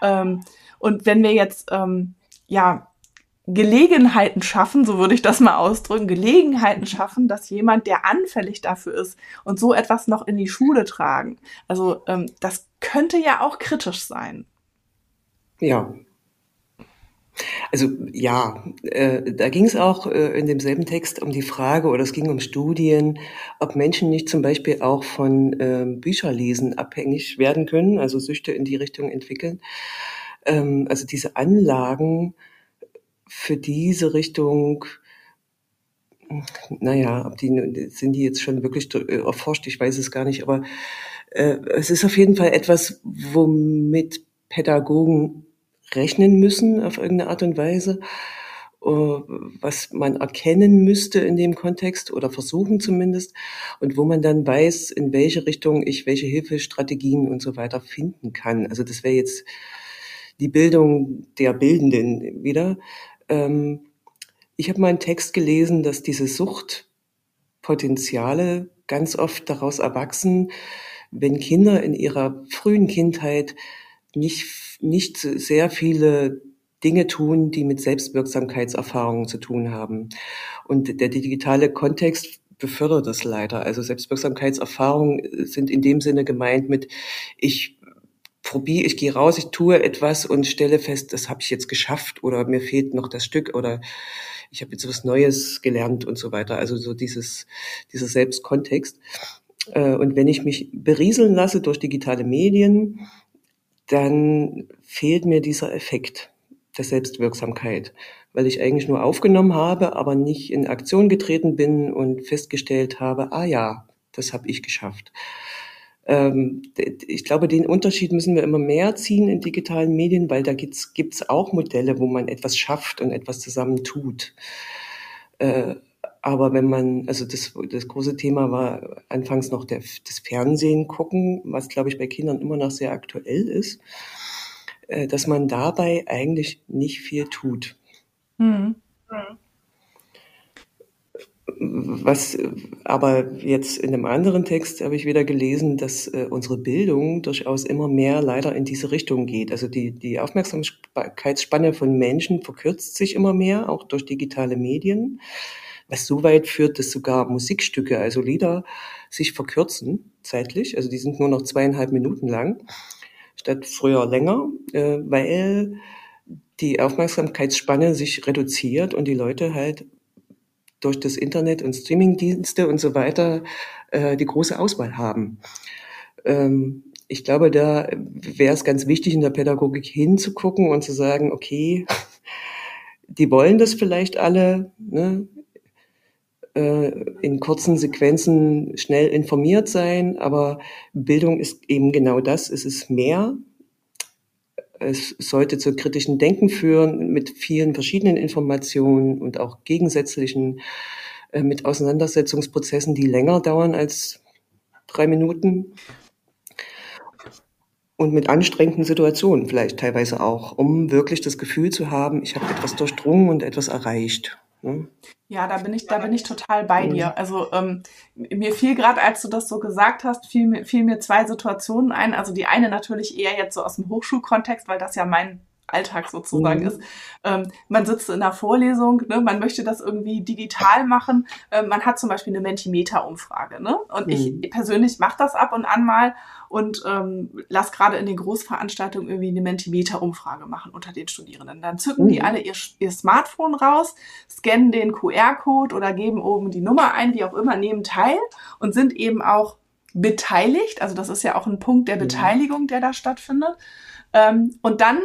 Ähm, und wenn wir jetzt, ähm, ja, Gelegenheiten schaffen, so würde ich das mal ausdrücken, Gelegenheiten schaffen, dass jemand, der anfällig dafür ist und so etwas noch in die Schule tragen. Also ähm, das könnte ja auch kritisch sein. Ja. Also ja, äh, da ging es auch äh, in demselben Text um die Frage, oder es ging um Studien, ob Menschen nicht zum Beispiel auch von äh, Bücherlesen abhängig werden können, also Süchte in die Richtung entwickeln. Ähm, also diese Anlagen, für diese Richtung, naja, ob die, sind die jetzt schon wirklich äh, erforscht, ich weiß es gar nicht, aber äh, es ist auf jeden Fall etwas, womit Pädagogen rechnen müssen auf irgendeine Art und Weise, äh, was man erkennen müsste in dem Kontext oder versuchen zumindest und wo man dann weiß, in welche Richtung ich welche Hilfestrategien und so weiter finden kann. Also das wäre jetzt die Bildung der Bildenden wieder. Ähm, ich habe mal einen Text gelesen, dass diese Suchtpotenziale ganz oft daraus erwachsen, wenn Kinder in ihrer frühen Kindheit nicht, nicht sehr viele Dinge tun, die mit Selbstwirksamkeitserfahrungen zu tun haben. Und der digitale Kontext befördert das leider. Also Selbstwirksamkeitserfahrungen sind in dem Sinne gemeint mit, ich probiere, ich gehe raus, ich tue etwas und stelle fest, das habe ich jetzt geschafft oder mir fehlt noch das Stück oder ich habe jetzt was Neues gelernt und so weiter. Also so dieses, dieser Selbstkontext. Äh, und wenn ich mich berieseln lasse durch digitale Medien, dann fehlt mir dieser Effekt der Selbstwirksamkeit, weil ich eigentlich nur aufgenommen habe, aber nicht in Aktion getreten bin und festgestellt habe, ah ja, das habe ich geschafft. Ähm, ich glaube, den Unterschied müssen wir immer mehr ziehen in digitalen Medien, weil da gibt's gibt's auch Modelle, wo man etwas schafft und etwas zusammen tut. Äh, aber wenn man, also das, das große Thema war anfangs noch der, das Fernsehen gucken, was glaube ich bei Kindern immer noch sehr aktuell ist, äh, dass man dabei eigentlich nicht viel tut. Mhm. Was aber jetzt in einem anderen Text habe ich wieder gelesen, dass äh, unsere Bildung durchaus immer mehr leider in diese Richtung geht. Also die, die Aufmerksamkeitsspanne von Menschen verkürzt sich immer mehr, auch durch digitale Medien was so weit führt, dass sogar Musikstücke, also Lieder, sich verkürzen zeitlich. Also die sind nur noch zweieinhalb Minuten lang, statt früher länger, äh, weil die Aufmerksamkeitsspanne sich reduziert und die Leute halt durch das Internet und Streamingdienste und so weiter äh, die große Auswahl haben. Ähm, ich glaube, da wäre es ganz wichtig, in der Pädagogik hinzugucken und zu sagen, okay, <laughs> die wollen das vielleicht alle, ne? Äh, in kurzen Sequenzen schnell informiert sein, aber Bildung ist eben genau das, es ist mehr. Es sollte zu kritischen Denken führen mit vielen verschiedenen Informationen und auch gegensätzlichen, äh, mit Auseinandersetzungsprozessen, die länger dauern als drei Minuten und mit anstrengenden Situationen vielleicht teilweise auch, um wirklich das Gefühl zu haben, ich habe etwas durchdrungen und etwas erreicht. Ne? Ja, da bin ich, da bin ich total bei dir. Mhm. Also ähm, mir fiel gerade, als du das so gesagt hast, fiel mir, fiel mir zwei Situationen ein. Also die eine natürlich eher jetzt so aus dem Hochschulkontext, weil das ja mein Alltag sozusagen mhm. ist. Ähm, man sitzt in einer Vorlesung, ne, man möchte das irgendwie digital machen. Ähm, man hat zum Beispiel eine Mentimeter-Umfrage. Ne? Und mhm. ich persönlich mache das ab und an mal und ähm, lass gerade in den Großveranstaltungen irgendwie eine Mentimeter-Umfrage machen unter den Studierenden. Dann zücken mhm. die alle ihr, ihr Smartphone raus, scannen den QR-Code oder geben oben die Nummer ein, wie auch immer, nehmen teil und sind eben auch beteiligt. Also das ist ja auch ein Punkt der mhm. Beteiligung, der da stattfindet. Ähm, und dann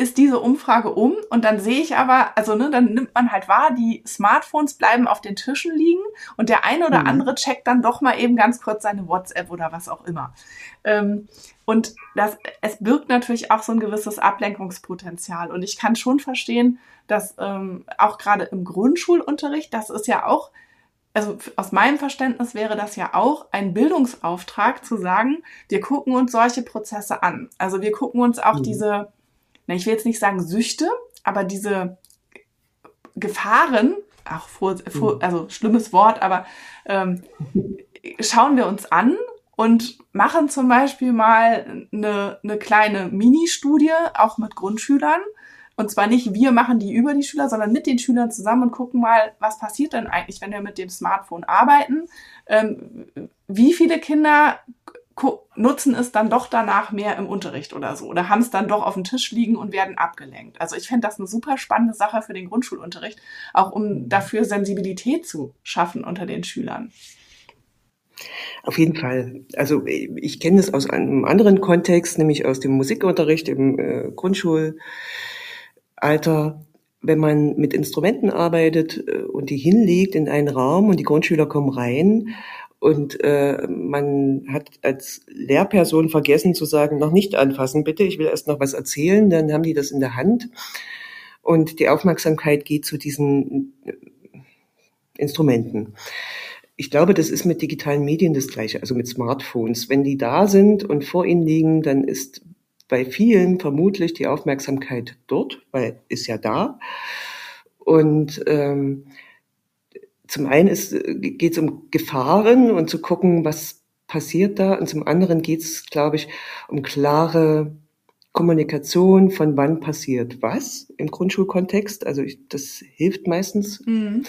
ist diese Umfrage um und dann sehe ich aber, also ne, dann nimmt man halt wahr, die Smartphones bleiben auf den Tischen liegen und der eine oder mhm. andere checkt dann doch mal eben ganz kurz seine WhatsApp oder was auch immer. Ähm, und das, es birgt natürlich auch so ein gewisses Ablenkungspotenzial und ich kann schon verstehen, dass ähm, auch gerade im Grundschulunterricht, das ist ja auch also aus meinem Verständnis wäre das ja auch ein Bildungsauftrag zu sagen, wir gucken uns solche Prozesse an. Also wir gucken uns auch mhm. diese ich will jetzt nicht sagen Süchte, aber diese Gefahren, auch vor, vor, mhm. also schlimmes Wort, aber ähm, schauen wir uns an und machen zum Beispiel mal eine, eine kleine Mini-Studie, auch mit Grundschülern. Und zwar nicht wir machen die über die Schüler, sondern mit den Schülern zusammen und gucken mal, was passiert denn eigentlich, wenn wir mit dem Smartphone arbeiten. Ähm, wie viele Kinder nutzen es dann doch danach mehr im Unterricht oder so oder haben es dann doch auf dem Tisch liegen und werden abgelenkt. Also ich fände das eine super spannende Sache für den Grundschulunterricht, auch um dafür Sensibilität zu schaffen unter den Schülern. Auf jeden Fall. Also ich kenne es aus einem anderen Kontext, nämlich aus dem Musikunterricht im äh, Grundschulalter. Wenn man mit Instrumenten arbeitet äh, und die hinlegt in einen Raum und die Grundschüler kommen rein und äh, man hat als Lehrperson vergessen zu sagen, noch nicht anfassen, bitte, ich will erst noch was erzählen. Dann haben die das in der Hand. Und die Aufmerksamkeit geht zu diesen äh, Instrumenten. Ich glaube, das ist mit digitalen Medien das Gleiche, also mit Smartphones. Wenn die da sind und vor ihnen liegen, dann ist bei vielen vermutlich die Aufmerksamkeit dort, weil ist ja da. Und ähm, zum einen geht es um Gefahren und zu gucken, was passiert da. Und zum anderen geht es, glaube ich, um klare Kommunikation von wann passiert was im Grundschulkontext. Also ich, das hilft meistens. Mhm.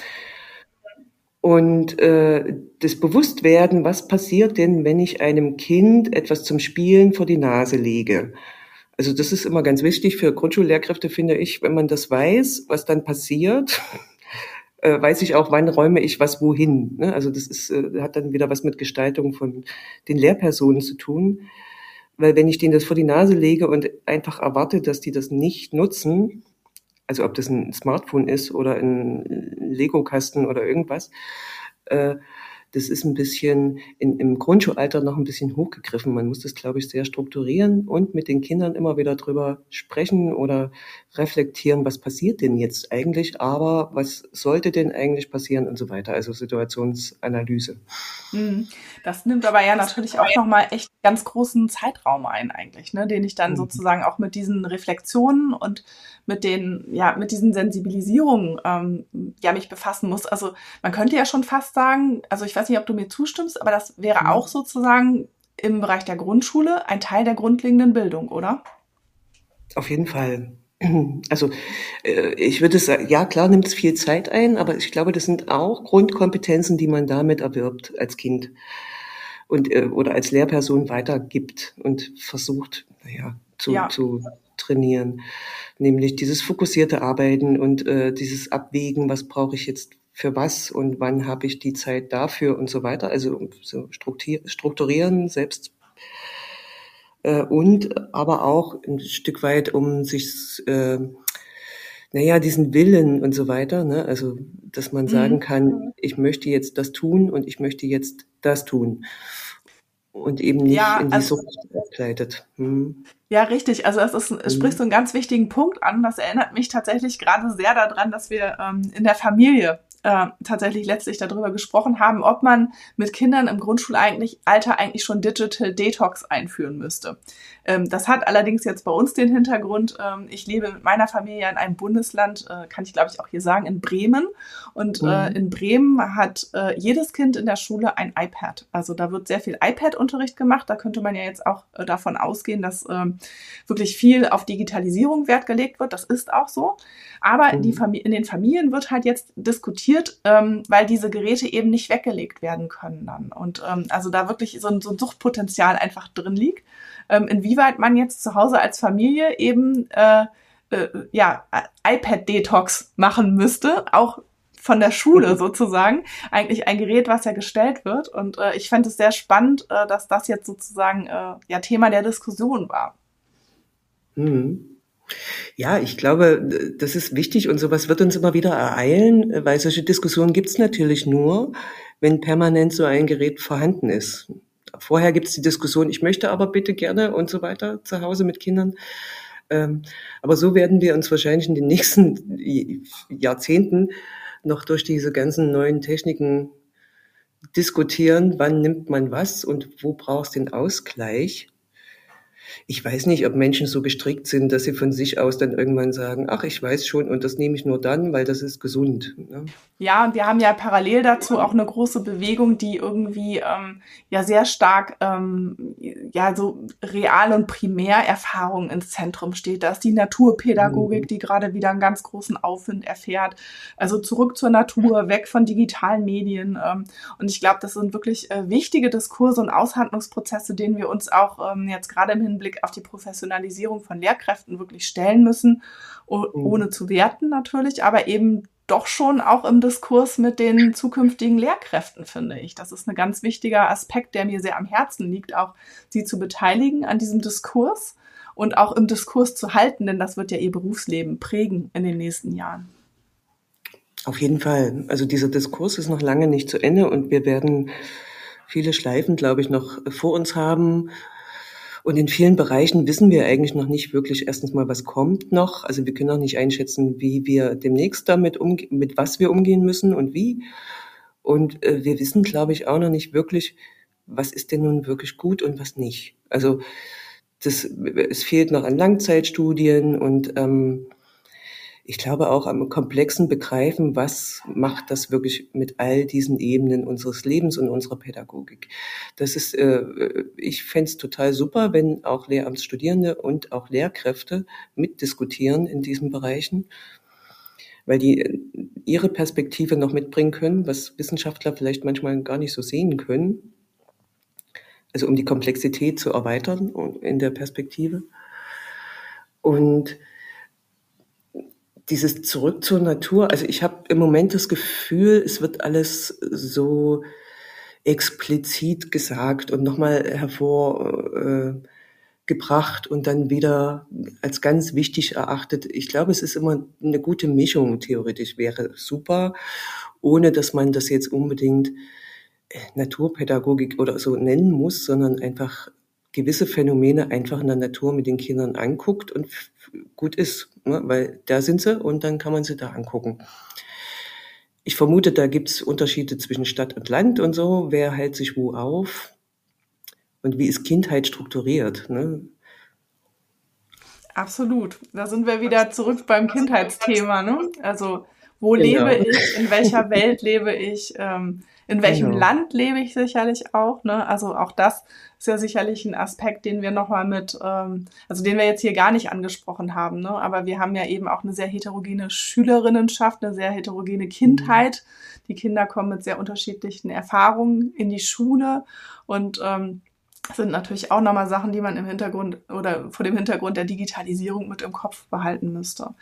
Und äh, das Bewusstwerden, was passiert denn, wenn ich einem Kind etwas zum Spielen vor die Nase lege? Also das ist immer ganz wichtig für Grundschullehrkräfte, finde ich, wenn man das weiß, was dann passiert, äh, weiß ich auch, wann räume ich was wohin. Ne? Also das ist, äh, hat dann wieder was mit Gestaltung von den Lehrpersonen zu tun. Weil wenn ich denen das vor die Nase lege und einfach erwarte, dass die das nicht nutzen, also ob das ein Smartphone ist oder ein Lego-Kasten oder irgendwas, äh, das ist ein bisschen in, im Grundschulalter noch ein bisschen hochgegriffen. Man muss das, glaube ich, sehr strukturieren und mit den Kindern immer wieder drüber sprechen oder reflektieren, was passiert denn jetzt eigentlich, aber was sollte denn eigentlich passieren und so weiter. Also Situationsanalyse. Mhm. Das nimmt aber ja natürlich auch nochmal echt ganz großen Zeitraum ein eigentlich, ne, den ich dann mhm. sozusagen auch mit diesen Reflexionen und mit den, ja, mit diesen Sensibilisierungen ähm, ja mich befassen muss. Also man könnte ja schon fast sagen, also ich weiß nicht, ob du mir zustimmst, aber das wäre mhm. auch sozusagen im Bereich der Grundschule ein Teil der grundlegenden Bildung, oder? Auf jeden Fall. <clears throat> Also äh, ich würde sagen, ja klar nimmt es viel Zeit ein, aber ich glaube, das sind auch Grundkompetenzen, die man damit erwirbt als Kind und äh, oder als Lehrperson weitergibt und versucht, naja, zu, ja. zu trainieren. Nämlich dieses fokussierte Arbeiten und äh, dieses Abwägen, was brauche ich jetzt für was und wann habe ich die Zeit dafür und so weiter. Also so strukturieren, selbst äh, und aber auch ein Stück weit, um sich, äh, naja, diesen Willen und so weiter, ne? also dass man mhm. sagen kann, ich möchte jetzt das tun und ich möchte jetzt das tun und eben nicht ja, in die also, Sucht abgleitet. Hm. Ja, richtig. Also es, ist, es spricht so einen ganz wichtigen Punkt an. Das erinnert mich tatsächlich gerade sehr daran, dass wir ähm, in der Familie äh, tatsächlich letztlich darüber gesprochen haben, ob man mit Kindern im Grundschulalter eigentlich schon Digital Detox einführen müsste. Ähm, das hat allerdings jetzt bei uns den Hintergrund, ähm, ich lebe mit meiner Familie in einem Bundesland, äh, kann ich glaube ich auch hier sagen, in Bremen. Und äh, mhm. in Bremen hat äh, jedes Kind in der Schule ein iPad. Also da wird sehr viel iPad-Unterricht gemacht. Da könnte man ja jetzt auch äh, davon ausgehen, dass ähm, wirklich viel auf Digitalisierung Wert gelegt wird. Das ist auch so. Aber mhm. die in den Familien wird halt jetzt diskutiert, ähm, weil diese Geräte eben nicht weggelegt werden können dann. Und ähm, also da wirklich so ein, so ein Suchtpotenzial einfach drin liegt. Ähm, inwieweit man jetzt zu Hause als Familie eben äh, äh, ja iPad-Detox machen müsste, auch von der Schule sozusagen, eigentlich ein Gerät, was ja gestellt wird. Und äh, ich fand es sehr spannend, äh, dass das jetzt sozusagen äh, ja Thema der Diskussion war. Mhm. Ja, ich glaube, das ist wichtig und sowas wird uns immer wieder ereilen, weil solche Diskussionen gibt es natürlich nur, wenn permanent so ein Gerät vorhanden ist. Vorher gibt es die Diskussion, ich möchte aber bitte gerne und so weiter zu Hause mit Kindern. Ähm, aber so werden wir uns wahrscheinlich in den nächsten Jahrzehnten noch durch diese ganzen neuen Techniken diskutieren, wann nimmt man was und wo brauchst den Ausgleich ich weiß nicht, ob Menschen so gestrickt sind, dass sie von sich aus dann irgendwann sagen, ach, ich weiß schon und das nehme ich nur dann, weil das ist gesund. Ne? Ja, und wir haben ja parallel dazu auch eine große Bewegung, die irgendwie ähm, ja sehr stark ähm, ja so Real- und Primärerfahrungen ins Zentrum steht. Da ist die Naturpädagogik, mhm. die gerade wieder einen ganz großen Aufwind erfährt. Also zurück zur Natur, weg von digitalen Medien. Ähm, und ich glaube, das sind wirklich äh, wichtige Diskurse und Aushandlungsprozesse, denen wir uns auch ähm, jetzt gerade im Hinblick Hinblick auf die Professionalisierung von Lehrkräften wirklich stellen müssen, mhm. ohne zu werten natürlich, aber eben doch schon auch im Diskurs mit den zukünftigen Lehrkräften, finde ich. Das ist ein ganz wichtiger Aspekt, der mir sehr am Herzen liegt, auch sie zu beteiligen an diesem Diskurs und auch im Diskurs zu halten, denn das wird ja ihr Berufsleben prägen in den nächsten Jahren. Auf jeden Fall. Also dieser Diskurs ist noch lange nicht zu Ende und wir werden viele Schleifen, glaube ich, noch vor uns haben. Und in vielen Bereichen wissen wir eigentlich noch nicht wirklich erstens mal, was kommt noch. Also wir können auch nicht einschätzen, wie wir demnächst damit umgehen, mit was wir umgehen müssen und wie. Und äh, wir wissen, glaube ich, auch noch nicht wirklich, was ist denn nun wirklich gut und was nicht. Also das, es fehlt noch an Langzeitstudien und ähm, ich glaube auch am komplexen Begreifen, was macht das wirklich mit all diesen Ebenen unseres Lebens und unserer Pädagogik. Das ist, äh, ich fände es total super, wenn auch Lehramtsstudierende und auch Lehrkräfte mitdiskutieren in diesen Bereichen, weil die ihre Perspektive noch mitbringen können, was Wissenschaftler vielleicht manchmal gar nicht so sehen können. Also um die Komplexität zu erweitern in der Perspektive. Und dieses Zurück zur Natur, also ich habe im Moment das Gefühl, es wird alles so explizit gesagt und nochmal hervorgebracht äh, und dann wieder als ganz wichtig erachtet. Ich glaube, es ist immer eine gute Mischung, theoretisch wäre super, ohne dass man das jetzt unbedingt Naturpädagogik oder so nennen muss, sondern einfach gewisse Phänomene einfach in der Natur mit den Kindern anguckt und gut ist, ne? weil da sind sie und dann kann man sie da angucken. Ich vermute, da gibt's Unterschiede zwischen Stadt und Land und so. Wer hält sich wo auf? Und wie ist Kindheit strukturiert? Ne? Absolut. Da sind wir wieder zurück beim Kindheitsthema. Ne? Also wo genau. lebe ich? In welcher Welt lebe ich? Ähm, in welchem genau. Land lebe ich sicherlich auch? Ne? Also auch das ist ja sicherlich ein Aspekt, den wir nochmal mit, ähm, also den wir jetzt hier gar nicht angesprochen haben. Ne? Aber wir haben ja eben auch eine sehr heterogene Schülerinnenschaft, eine sehr heterogene Kindheit. Mhm. Die Kinder kommen mit sehr unterschiedlichen Erfahrungen in die Schule und ähm, sind natürlich auch nochmal Sachen, die man im Hintergrund oder vor dem Hintergrund der Digitalisierung mit im Kopf behalten müsste.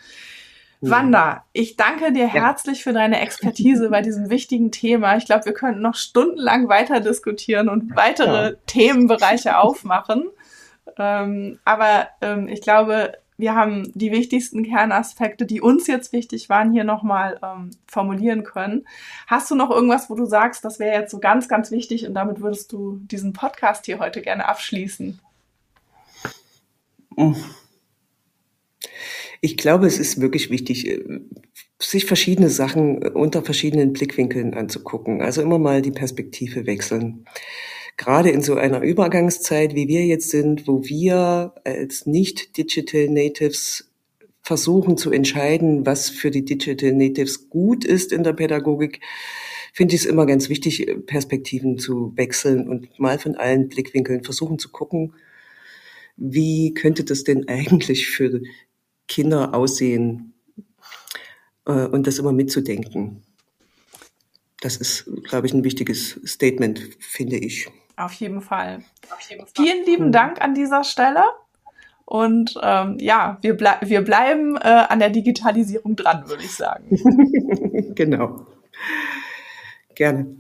Mhm. Wanda, ich danke dir herzlich für deine Expertise bei diesem wichtigen Thema. Ich glaube, wir könnten noch stundenlang weiter diskutieren und weitere ja. Themenbereiche aufmachen. Ähm, aber ähm, ich glaube, wir haben die wichtigsten Kernaspekte, die uns jetzt wichtig waren, hier nochmal ähm, formulieren können. Hast du noch irgendwas, wo du sagst, das wäre jetzt so ganz, ganz wichtig und damit würdest du diesen Podcast hier heute gerne abschließen? Mhm. Ich glaube, es ist wirklich wichtig, äh, sich verschiedene Sachen äh, unter verschiedenen Blickwinkeln anzugucken. Also immer mal die Perspektive wechseln. Gerade in so einer Übergangszeit, wie wir jetzt sind, wo wir als nicht-Digital Natives versuchen zu entscheiden, was für die Digital Natives gut ist in der Pädagogik, finde ich es immer ganz wichtig, Perspektiven zu wechseln und mal von allen Blickwinkeln versuchen zu gucken, wie könnte das denn <laughs> eigentlich für Kinder aussehen äh, und das immer mitzudenken. Das ist, glaube ich, ein wichtiges Statement, finde ich. Auf jeden Fall. Auf jeden Fall. Vielen lieben hm. Dank an dieser Stelle. Und ähm, ja, wir, ble wir bleiben äh, an der Digitalisierung dran, würde ich sagen. <laughs> genau. Gerne.